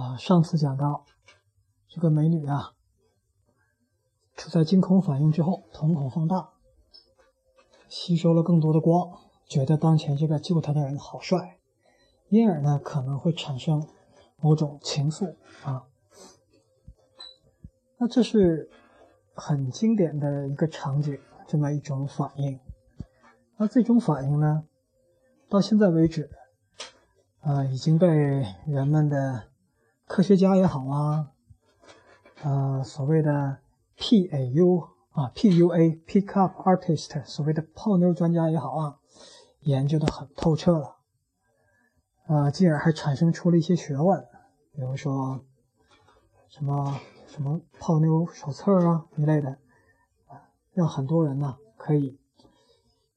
啊，上次讲到这个美女啊，处在惊恐反应之后，瞳孔放大，吸收了更多的光，觉得当前这个救她的人好帅，因而呢可能会产生某种情愫啊。那这是很经典的一个场景，这么一种反应。那这种反应呢，到现在为止，啊，已经被人们的科学家也好啊，呃，所谓的 PAU 啊，PUA Pick Up Artist，所谓的泡妞专家也好啊，研究的很透彻了，呃，进而还产生出了一些学问，比如说什么什么泡妞手册啊一类的，啊，让很多人呢可以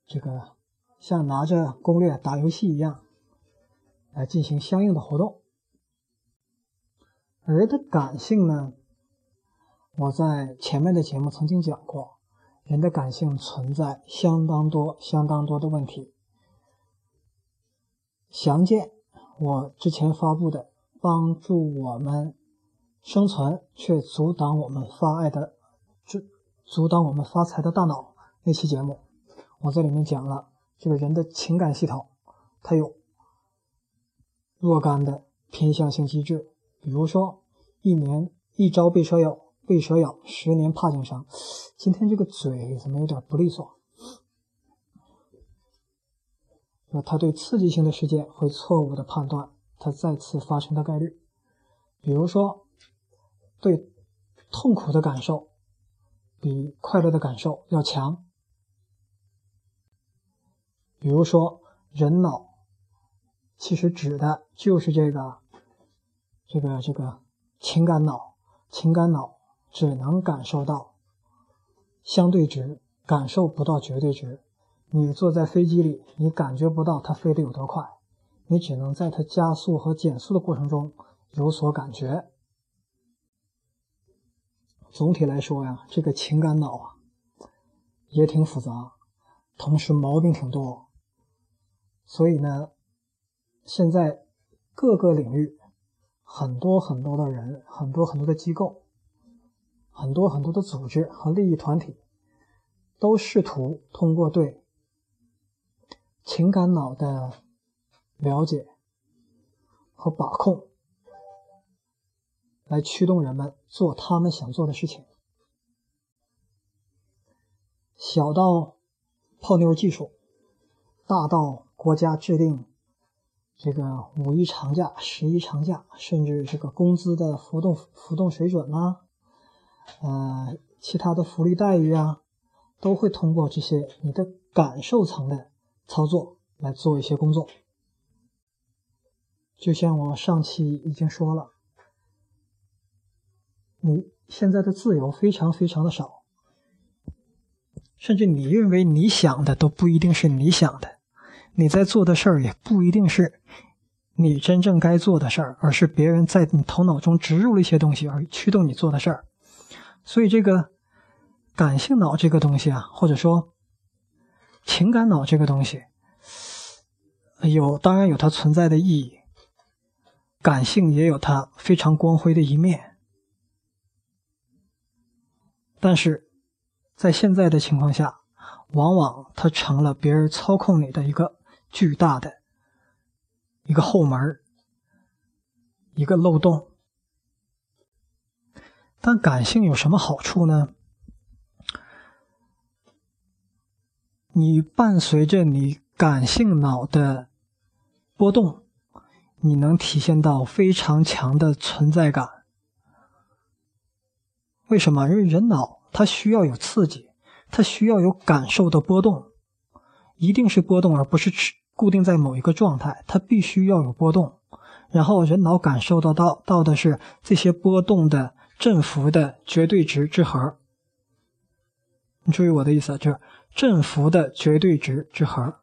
这个像拿着攻略打游戏一样来进行相应的活动。人的感性呢？我在前面的节目曾经讲过，人的感性存在相当多、相当多的问题。详见我之前发布的《帮助我们生存却阻挡我们发爱的阻阻挡我们发财的大脑》那期节目，我在里面讲了这个人的情感系统，它有若干的偏向性机制。比如说，一年一朝被蛇咬，被蛇咬，十年怕井绳。今天这个嘴怎么有点不利索？那他对刺激性的事件会错误的判断它再次发生的概率。比如说，对痛苦的感受比快乐的感受要强。比如说，人脑其实指的就是这个。这个这个情感脑，情感脑只能感受到相对值，感受不到绝对值。你坐在飞机里，你感觉不到它飞得有多快，你只能在它加速和减速的过程中有所感觉。总体来说呀，这个情感脑啊也挺复杂，同时毛病挺多。所以呢，现在各个领域。很多很多的人，很多很多的机构，很多很多的组织和利益团体，都试图通过对情感脑的了解和把控，来驱动人们做他们想做的事情。小到泡妞技术，大到国家制定。这个五一长假、十一长假，甚至这个工资的浮动浮动水准啦，呃，其他的福利待遇啊，都会通过这些你的感受层的操作来做一些工作。就像我上期已经说了，你现在的自由非常非常的少，甚至你认为你想的都不一定是你想的。你在做的事儿也不一定是你真正该做的事儿，而是别人在你头脑中植入了一些东西而驱动你做的事儿。所以，这个感性脑这个东西啊，或者说情感脑这个东西，有当然有它存在的意义。感性也有它非常光辉的一面，但是在现在的情况下，往往它成了别人操控你的一个。巨大的一个后门一个漏洞。但感性有什么好处呢？你伴随着你感性脑的波动，你能体现到非常强的存在感。为什么？因为人脑它需要有刺激，它需要有感受的波动，一定是波动，而不是。固定在某一个状态，它必须要有波动，然后人脑感受到到到的是这些波动的振幅的绝对值之和。你注意我的意思，就是振幅的绝对值之和。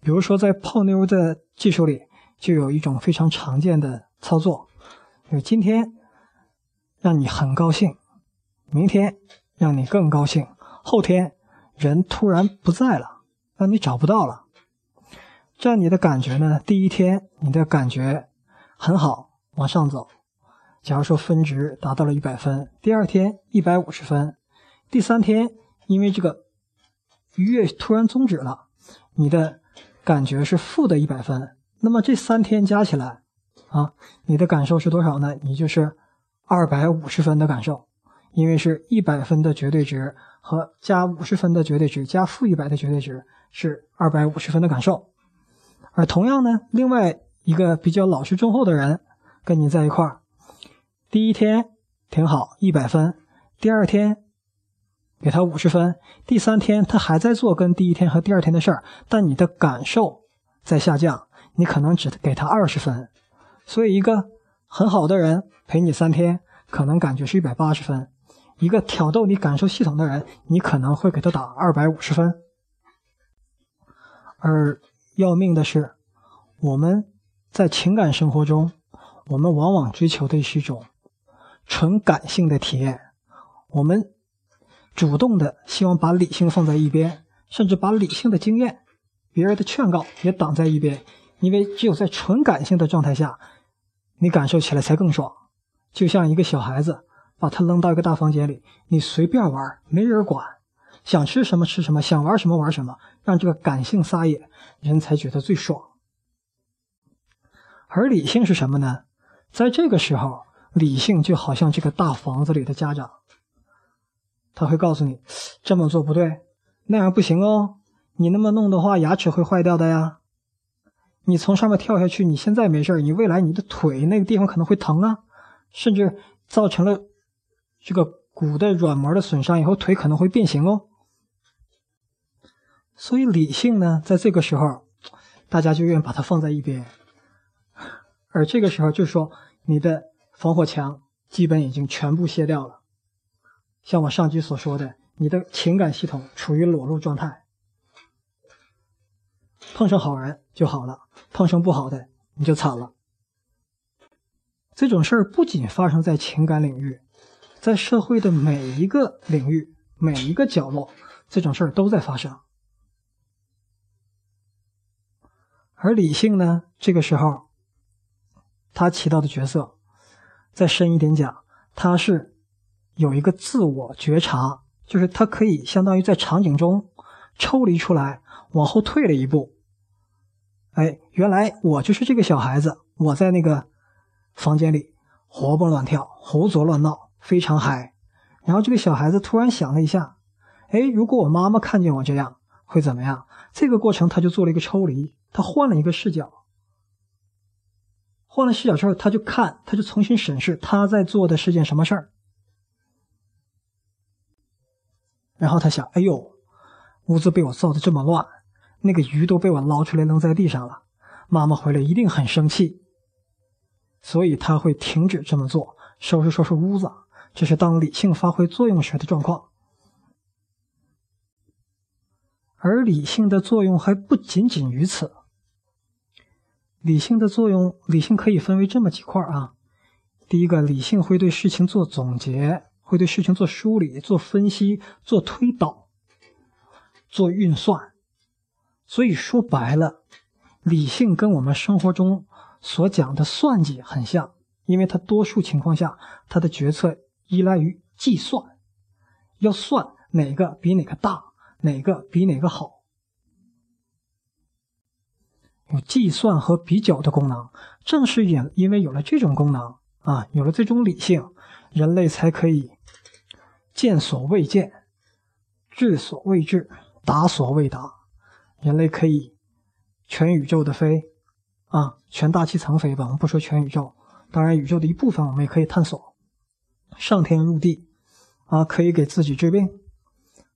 比如说，在泡妞的技术里，就有一种非常常见的操作，就是今天让你很高兴，明天让你更高兴，后天人突然不在了，让你找不到了。这样你的感觉呢？第一天你的感觉很好，往上走，假如说分值达到了一百分，第二天一百五十分，第三天因为这个愉悦突然终止了，你的感觉是负的一百分，那么这三天加起来啊，你的感受是多少呢？你就是二百五十分的感受，因为是一百分的绝对值和加五十分的绝对值加负一百的绝对值是二百五十分的感受。而同样呢，另外一个比较老实忠厚的人跟你在一块儿。第一天挺好，一百分。第二天给他五十分。第三天他还在做跟第一天和第二天的事儿，但你的感受在下降，你可能只给他二十分。所以，一个很好的人陪你三天，可能感觉是一百八十分；一个挑逗你感受系统的人，你可能会给他打二百五十分。而要命的是，我们在情感生活中，我们往往追求的是一种。纯感性的体验，我们主动的希望把理性放在一边，甚至把理性的经验、别人的劝告也挡在一边，因为只有在纯感性的状态下，你感受起来才更爽。就像一个小孩子，把他扔到一个大房间里，你随便玩，没人管，想吃什么吃什么，想玩什么玩什么，让这个感性撒野，人才觉得最爽。而理性是什么呢？在这个时候。理性就好像这个大房子里的家长，他会告诉你这么做不对，那样不行哦。你那么弄的话，牙齿会坏掉的呀。你从上面跳下去，你现在没事你未来你的腿那个地方可能会疼啊，甚至造成了这个骨的软膜的损伤，以后腿可能会变形哦。所以理性呢，在这个时候，大家就愿意把它放在一边，而这个时候就是说你的。防火墙基本已经全部卸掉了，像我上集所说的，你的情感系统处于裸露状态，碰上好人就好了，碰上不好的你就惨了。这种事儿不仅发生在情感领域，在社会的每一个领域、每一个角落，这种事儿都在发生。而理性呢，这个时候，它起到的角色。再深一点讲，它是有一个自我觉察，就是它可以相当于在场景中抽离出来，往后退了一步。哎，原来我就是这个小孩子，我在那个房间里活蹦乱跳、胡作乱闹，非常嗨。然后这个小孩子突然想了一下，哎，如果我妈妈看见我这样会怎么样？这个过程他就做了一个抽离，他换了一个视角。换了视角之后，他就看，他就重新审视他在做的是件什么事儿。然后他想：“哎呦，屋子被我造的这么乱，那个鱼都被我捞出来扔在地上了，妈妈回来一定很生气。”所以他会停止这么做，收拾收拾屋子。这是当理性发挥作用时的状况。而理性的作用还不仅仅于此。理性的作用，理性可以分为这么几块啊。第一个，理性会对事情做总结，会对事情做梳理、做分析、做推导、做运算。所以说白了，理性跟我们生活中所讲的算计很像，因为它多数情况下，它的决策依赖于计算，要算哪个比哪个大，哪个比哪个好。有计算和比较的功能，正是因因为有了这种功能啊，有了这种理性，人类才可以见所未见，知所未知，达所未达。人类可以全宇宙的飞啊，全大气层飞吧。我们不说全宇宙，当然宇宙的一部分我们也可以探索。上天入地啊，可以给自己治病，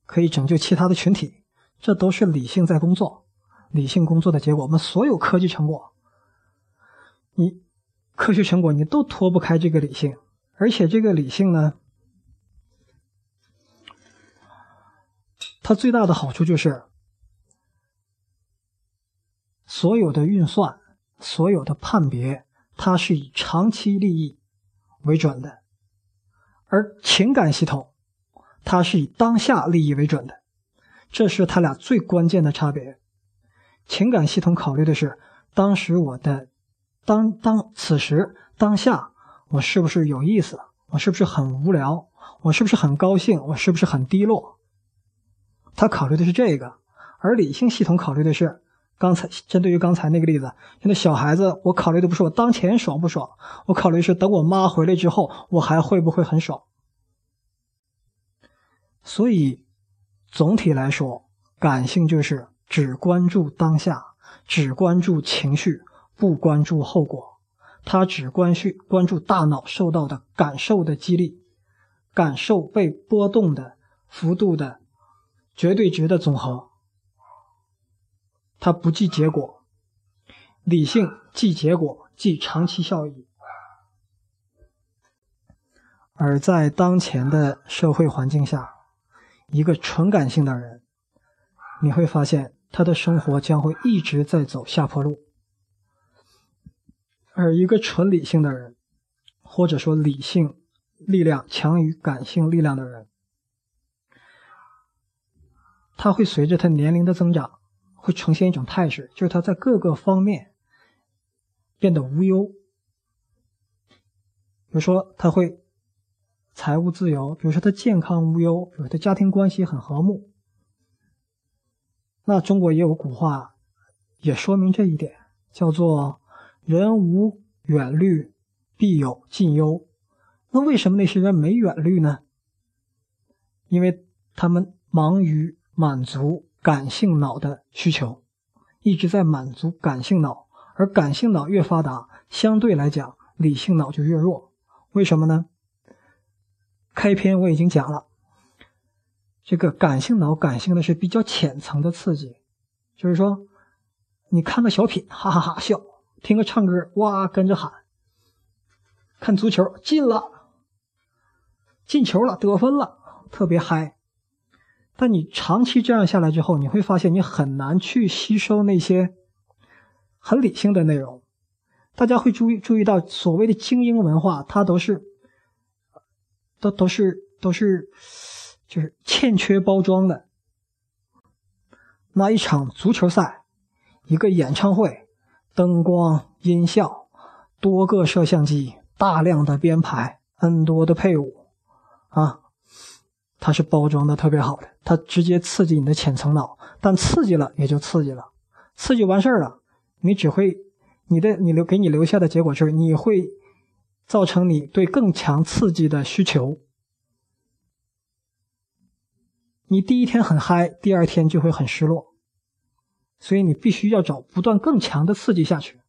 可以拯救其他的群体，这都是理性在工作。理性工作的结果，我们所有科技成果，你科学成果你都脱不开这个理性，而且这个理性呢，它最大的好处就是，所有的运算、所有的判别，它是以长期利益为准的，而情感系统，它是以当下利益为准的，这是它俩最关键的差别。情感系统考虑的是当时我的当当此时当下我是不是有意思？我是不是很无聊？我是不是很高兴？我是不是很低落？他考虑的是这个，而理性系统考虑的是刚才针对于刚才那个例子，现在小孩子，我考虑的不是我当前爽不爽，我考虑是等我妈回来之后，我还会不会很爽。所以总体来说，感性就是只关注当下，只关注情绪，不关注后果。他只关注关注大脑受到的感受的激励，感受被波动的幅度的绝对值的总和。他不计结果，理性计结果，计长期效益。而在当前的社会环境下，一个纯感性的人，你会发现他的生活将会一直在走下坡路。而一个纯理性的人，或者说理性力量强于感性力量的人，他会随着他年龄的增长，会呈现一种态势，就是他在各个方面变得无忧。比如说，他会财务自由；比如说，他健康无忧；比如他家庭关系很和睦。那中国也有古话，也说明这一点，叫做。人无远虑，必有近忧。那为什么那些人没远虑呢？因为他们忙于满足感性脑的需求，一直在满足感性脑，而感性脑越发达，相对来讲，理性脑就越弱。为什么呢？开篇我已经讲了，这个感性脑感性的是比较浅层的刺激，就是说，你看个小品，哈哈哈笑。听个唱歌，哇，跟着喊；看足球，进了，进球了，得分了，特别嗨。但你长期这样下来之后，你会发现你很难去吸收那些很理性的内容。大家会注意注意到，所谓的精英文化，它都是都都是都是就是欠缺包装的。那一场足球赛，一个演唱会。灯光、音效，多个摄像机，大量的编排，N 多的配舞，啊，它是包装的特别好的，它直接刺激你的浅层脑，但刺激了也就刺激了，刺激完事儿了，你只会，你的你留给你留下的结果是，你会造成你对更强刺激的需求，你第一天很嗨，第二天就会很失落。所以你必须要找不断更强的刺激下去。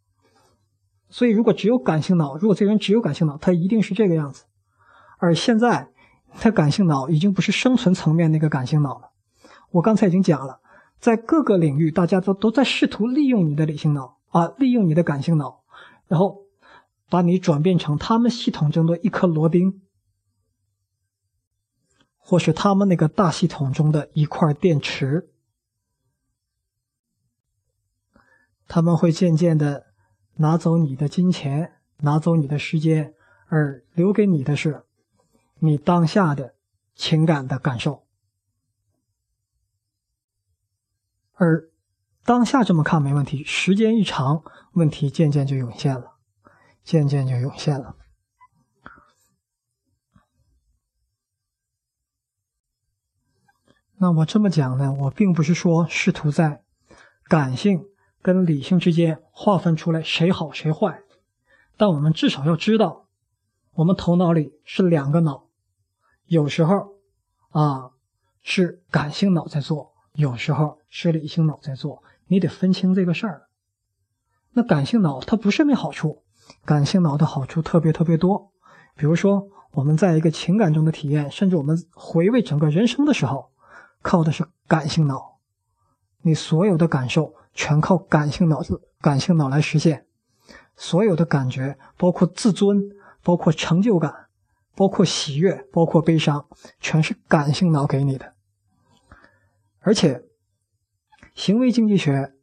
所以如果只有感性脑，如果这个人只有感性脑，他一定是这个样子。而现在，他感性脑已经不是生存层面那个感性脑了。我刚才已经讲了，在各个领域，大家都都在试图利用你的理性脑啊，利用你的感性脑，然后把你转变成他们系统中的一颗螺钉，或是他们那个大系统中的一块电池。他们会渐渐的拿走你的金钱，拿走你的时间，而留给你的是你当下的情感的感受。而当下这么看没问题，时间一长，问题渐渐就涌现了，渐渐就涌现了。那我这么讲呢，我并不是说试图在感性。跟理性之间划分出来谁好谁坏，但我们至少要知道，我们头脑里是两个脑，有时候啊是感性脑在做，有时候是理性脑在做，你得分清这个事儿。那感性脑它不是没好处，感性脑的好处特别特别多，比如说我们在一个情感中的体验，甚至我们回味整个人生的时候，靠的是感性脑，你所有的感受。全靠感性脑子、感性脑来实现，所有的感觉，包括自尊、包括成就感、包括喜悦、包括悲伤，全是感性脑给你的。而且，行为经济学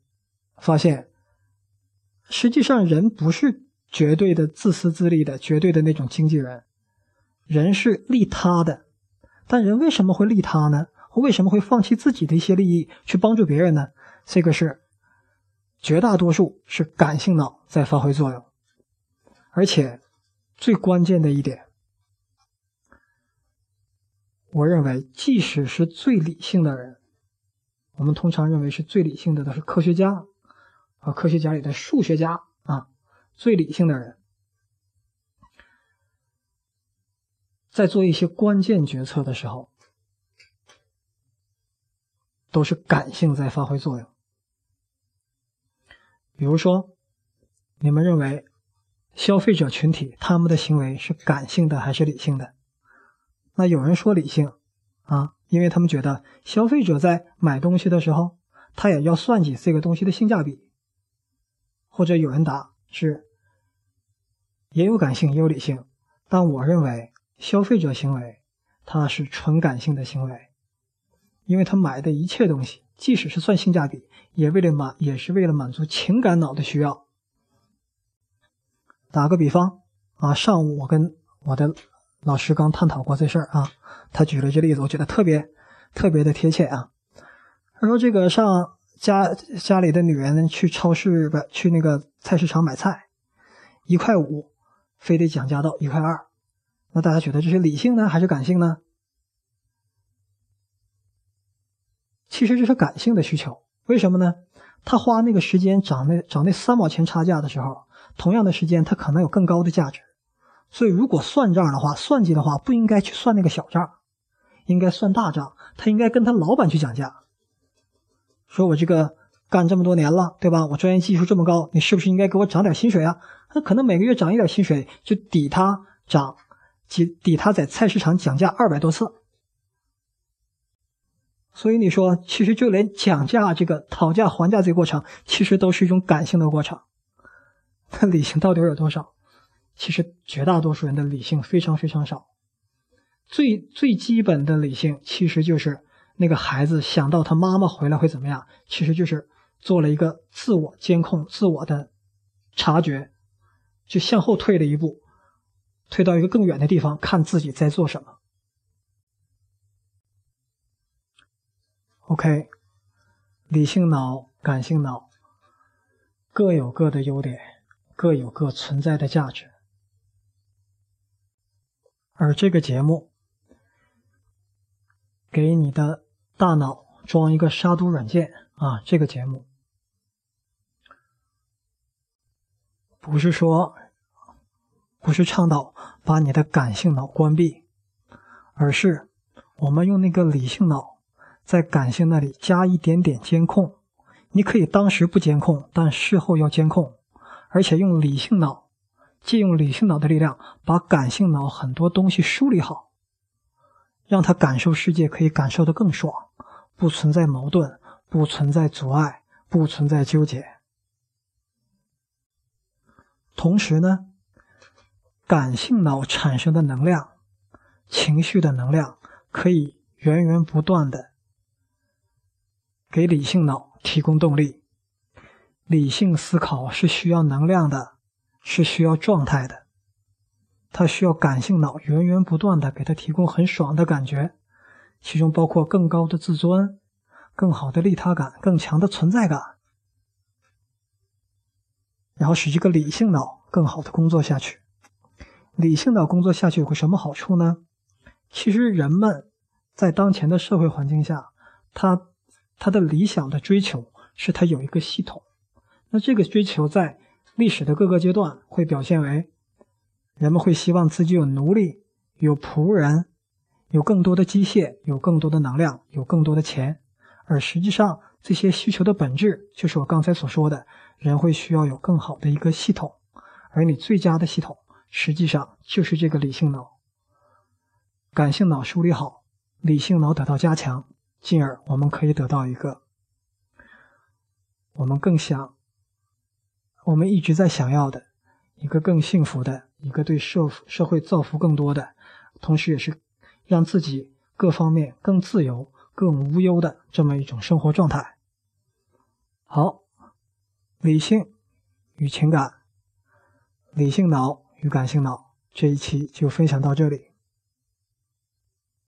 发现，实际上人不是绝对的自私自利的、绝对的那种经纪人，人是利他的。但人为什么会利他呢？为什么会放弃自己的一些利益去帮助别人呢？这个是。绝大多数是感性脑在发挥作用，而且最关键的一点，我认为，即使是最理性的人，我们通常认为是最理性的都是科学家，和科学家里的数学家啊，最理性的人，在做一些关键决策的时候，都是感性在发挥作用。比如说，你们认为？消费者群体他们的行为是感性的还是理性的？那有人说理性啊，因为他们觉得消费者在买东西的时候，他也要算计这个东西的性价比。或者有人答是也有感性也有理性，但我认为消费者行为它是纯感性的行为，因为他买的一切东西，即使是算性价比，也为了满也是为了满足情感脑的需要。打个比方啊，上午我跟我的老师刚探讨过这事儿啊，他举了这例子，我觉得特别特别的贴切啊。他说这个上家家里的女人去超市不去那个菜市场买菜，一块五，非得讲价到一块二，那大家觉得这是理性呢还是感性呢？其实这是感性的需求，为什么呢？他花那个时间涨那涨那三毛钱差价的时候。同样的时间，他可能有更高的价值，所以如果算账的话，算计的话，不应该去算那个小账，应该算大账。他应该跟他老板去讲价，说我这个干这么多年了，对吧？我专业技术这么高，你是不是应该给我涨点薪水啊？那可能每个月涨一点薪水，就抵他涨，抵抵他在菜市场讲价二百多次。所以你说，其实就连讲价这个讨价还价这个过程，其实都是一种感性的过程。那理性到底有多少？其实绝大多数人的理性非常非常少。最最基本的理性，其实就是那个孩子想到他妈妈回来会怎么样，其实就是做了一个自我监控、自我的察觉，就向后退了一步，退到一个更远的地方，看自己在做什么。OK，理性脑、感性脑各有各的优点。各有各存在的价值，而这个节目给你的大脑装一个杀毒软件啊！这个节目不是说不是倡导把你的感性脑关闭，而是我们用那个理性脑在感性那里加一点点监控。你可以当时不监控，但事后要监控。而且用理性脑，借用理性脑的力量，把感性脑很多东西梳理好，让他感受世界可以感受的更爽，不存在矛盾，不存在阻碍，不存在纠结。同时呢，感性脑产生的能量、情绪的能量，可以源源不断的给理性脑提供动力。理性思考是需要能量的，是需要状态的。它需要感性脑源源不断的给它提供很爽的感觉，其中包括更高的自尊、更好的利他感、更强的存在感，然后使这个理性脑更好的工作下去。理性脑工作下去有个什么好处呢？其实人们在当前的社会环境下，他他的理想的追求是他有一个系统。那这个追求在历史的各个阶段会表现为，人们会希望自己有奴隶、有仆人、有更多的机械、有更多的能量、有更多的钱，而实际上这些需求的本质就是我刚才所说的，人会需要有更好的一个系统，而你最佳的系统实际上就是这个理性脑、感性脑梳理好，理性脑得到加强，进而我们可以得到一个我们更想。我们一直在想要的一个更幸福的、一个对社社会造福更多的，同时也是让自己各方面更自由、更无忧的这么一种生活状态。好，理性与情感，理性脑与感性脑这一期就分享到这里。